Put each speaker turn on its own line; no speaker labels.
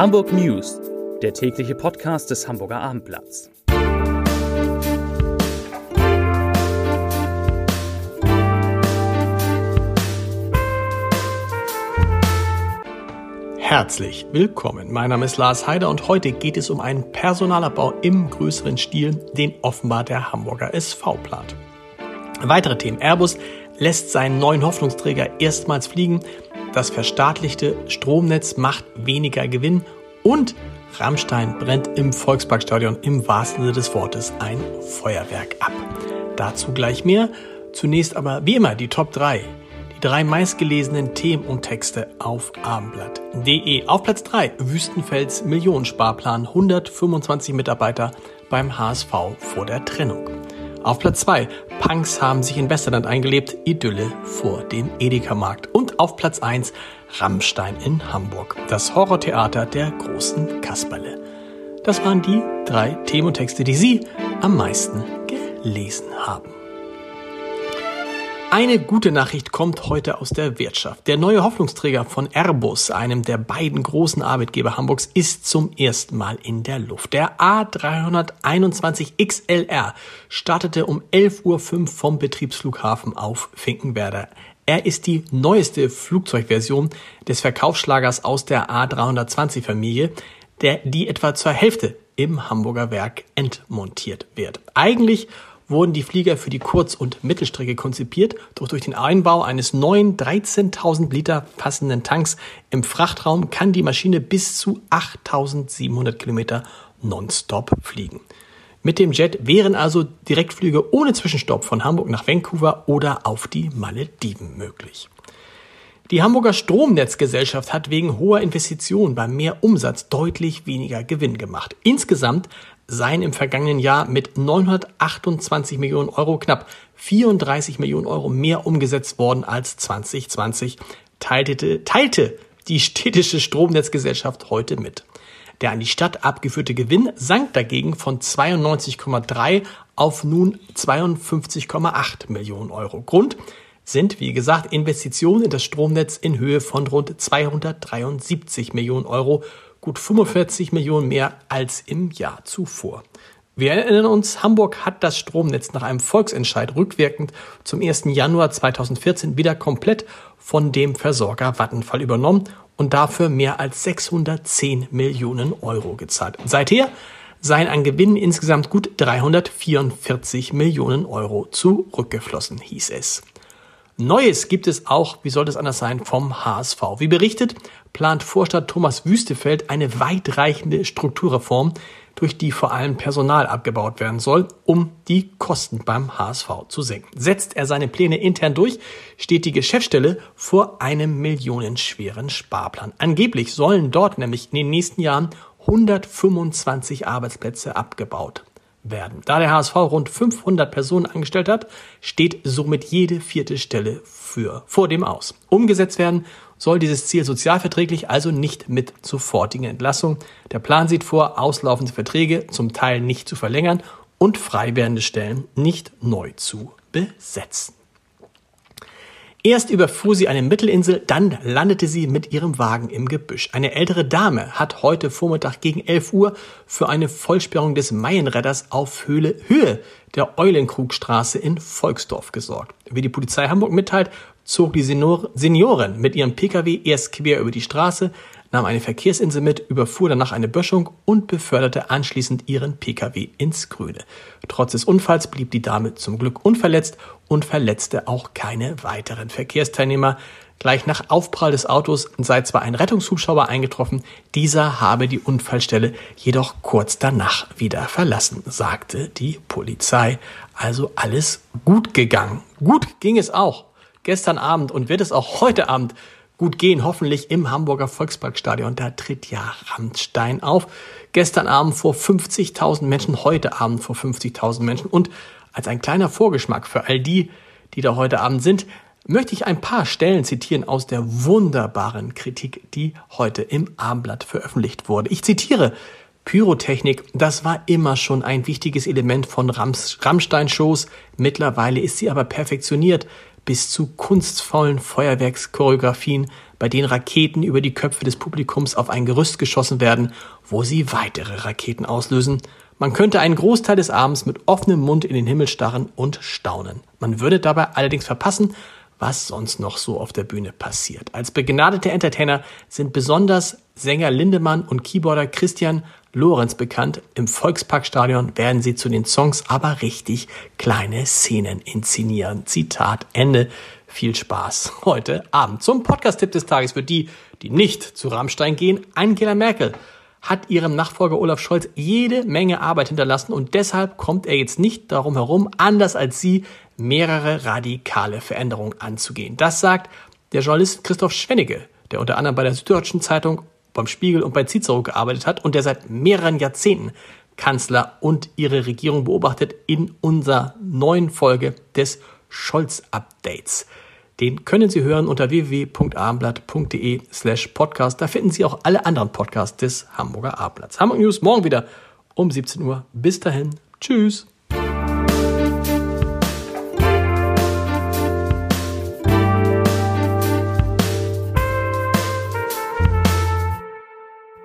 Hamburg News, der tägliche Podcast des Hamburger Abendblatts.
Herzlich willkommen. Mein Name ist Lars Heider und heute geht es um einen Personalabbau im größeren Stil, den offenbar der Hamburger SV plant. Weitere Themen. Airbus lässt seinen neuen Hoffnungsträger erstmals fliegen. Das verstaatlichte Stromnetz macht weniger Gewinn und Rammstein brennt im Volksparkstadion im wahrsten Sinne des Wortes ein Feuerwerk ab. Dazu gleich mehr. Zunächst aber wie immer die Top 3. Die drei meistgelesenen Themen und Texte auf abendblatt.de. Auf Platz 3 Wüstenfels Millionensparplan 125 Mitarbeiter beim HSV vor der Trennung. Auf Platz 2 Punks haben sich in Westerland eingelebt, Idylle vor dem Edeka-Markt. Und auf Platz 1 Rammstein in Hamburg, das Horrortheater der großen Kasperle. Das waren die drei Themotexte, die Sie am meisten gelesen haben. Eine gute Nachricht kommt heute aus der Wirtschaft. Der neue Hoffnungsträger von Airbus, einem der beiden großen Arbeitgeber Hamburgs, ist zum ersten Mal in der Luft. Der A321 XLR startete um 11.05 Uhr vom Betriebsflughafen auf Finkenwerder. Er ist die neueste Flugzeugversion des Verkaufsschlagers aus der A320 Familie, der, die etwa zur Hälfte im Hamburger Werk entmontiert wird. Eigentlich wurden die Flieger für die Kurz- und Mittelstrecke konzipiert, doch durch den Einbau eines neuen 13.000 Liter passenden Tanks im Frachtraum kann die Maschine bis zu 8.700 Kilometer nonstop fliegen. Mit dem Jet wären also Direktflüge ohne Zwischenstopp von Hamburg nach Vancouver oder auf die Malediven möglich. Die Hamburger Stromnetzgesellschaft hat wegen hoher Investitionen beim Mehrumsatz deutlich weniger Gewinn gemacht. Insgesamt seien im vergangenen Jahr mit 928 Millionen Euro knapp 34 Millionen Euro mehr umgesetzt worden als 2020, teilte, teilte die städtische Stromnetzgesellschaft heute mit. Der an die Stadt abgeführte Gewinn sank dagegen von 92,3 auf nun 52,8 Millionen Euro. Grund sind, wie gesagt, Investitionen in das Stromnetz in Höhe von rund 273 Millionen Euro gut 45 Millionen mehr als im Jahr zuvor. Wir erinnern uns, Hamburg hat das Stromnetz nach einem Volksentscheid rückwirkend zum 1. Januar 2014 wieder komplett von dem Versorger Vattenfall übernommen und dafür mehr als 610 Millionen Euro gezahlt. Seither seien an Gewinnen insgesamt gut 344 Millionen Euro zurückgeflossen, hieß es. Neues gibt es auch, wie sollte es anders sein, vom HSV. Wie berichtet, plant Vorstadt Thomas Wüstefeld eine weitreichende Strukturreform, durch die vor allem Personal abgebaut werden soll, um die Kosten beim HSV zu senken. Setzt er seine Pläne intern durch, steht die Geschäftsstelle vor einem millionenschweren Sparplan. Angeblich sollen dort nämlich in den nächsten Jahren 125 Arbeitsplätze abgebaut werden. Da der HSV rund 500 Personen angestellt hat, steht somit jede vierte Stelle für, vor dem aus. Umgesetzt werden soll dieses Ziel sozialverträglich, also nicht mit sofortigen Entlassung. Der Plan sieht vor, auslaufende Verträge zum Teil nicht zu verlängern und frei werdende Stellen nicht neu zu besetzen. Erst überfuhr sie eine Mittelinsel, dann landete sie mit ihrem Wagen im Gebüsch. Eine ältere Dame hat heute Vormittag gegen 11 Uhr für eine Vollsperrung des Maienredders auf Höhle, Höhe der Eulenkrugstraße in Volksdorf gesorgt. Wie die Polizei Hamburg mitteilt, zog die Seniorin mit ihrem Pkw erst quer über die Straße, nahm eine Verkehrsinsel mit, überfuhr danach eine Böschung und beförderte anschließend ihren Pkw ins Grüne. Trotz des Unfalls blieb die Dame zum Glück unverletzt und verletzte auch keine weiteren Verkehrsteilnehmer. Gleich nach Aufprall des Autos sei zwar ein Rettungshubschrauber eingetroffen, dieser habe die Unfallstelle jedoch kurz danach wieder verlassen, sagte die Polizei. Also alles gut gegangen. Gut ging es auch gestern Abend und wird es auch heute Abend gut gehen, hoffentlich im Hamburger Volksparkstadion. Da tritt ja Rammstein auf. Gestern Abend vor 50.000 Menschen, heute Abend vor 50.000 Menschen. Und als ein kleiner Vorgeschmack für all die, die da heute Abend sind, möchte ich ein paar Stellen zitieren aus der wunderbaren Kritik, die heute im Abendblatt veröffentlicht wurde. Ich zitiere Pyrotechnik, das war immer schon ein wichtiges Element von Rammstein-Shows. Mittlerweile ist sie aber perfektioniert. Bis zu kunstvollen Feuerwerkschoreografien, bei denen Raketen über die Köpfe des Publikums auf ein Gerüst geschossen werden, wo sie weitere Raketen auslösen. Man könnte einen Großteil des Abends mit offenem Mund in den Himmel starren und staunen. Man würde dabei allerdings verpassen, was sonst noch so auf der Bühne passiert. Als begnadete Entertainer sind besonders Sänger Lindemann und Keyboarder Christian Lorenz bekannt. Im Volksparkstadion werden sie zu den Songs aber richtig kleine Szenen inszenieren. Zitat Ende. Viel Spaß heute Abend. Zum Podcast-Tipp des Tages für die, die nicht zu Rammstein gehen. Angela Merkel hat ihrem Nachfolger Olaf Scholz jede Menge Arbeit hinterlassen und deshalb kommt er jetzt nicht darum herum, anders als sie, mehrere radikale Veränderungen anzugehen. Das sagt der Journalist Christoph Schwennige, der unter anderem bei der Süddeutschen Zeitung, beim Spiegel und bei Cicero gearbeitet hat und der seit mehreren Jahrzehnten Kanzler und ihre Regierung beobachtet in unserer neuen Folge des Scholz-Updates. Den können Sie hören unter www.abendblatt.de slash podcast. Da finden Sie auch alle anderen Podcasts des Hamburger Abendblatts. Hamburg News morgen wieder um 17 Uhr. Bis dahin. Tschüss.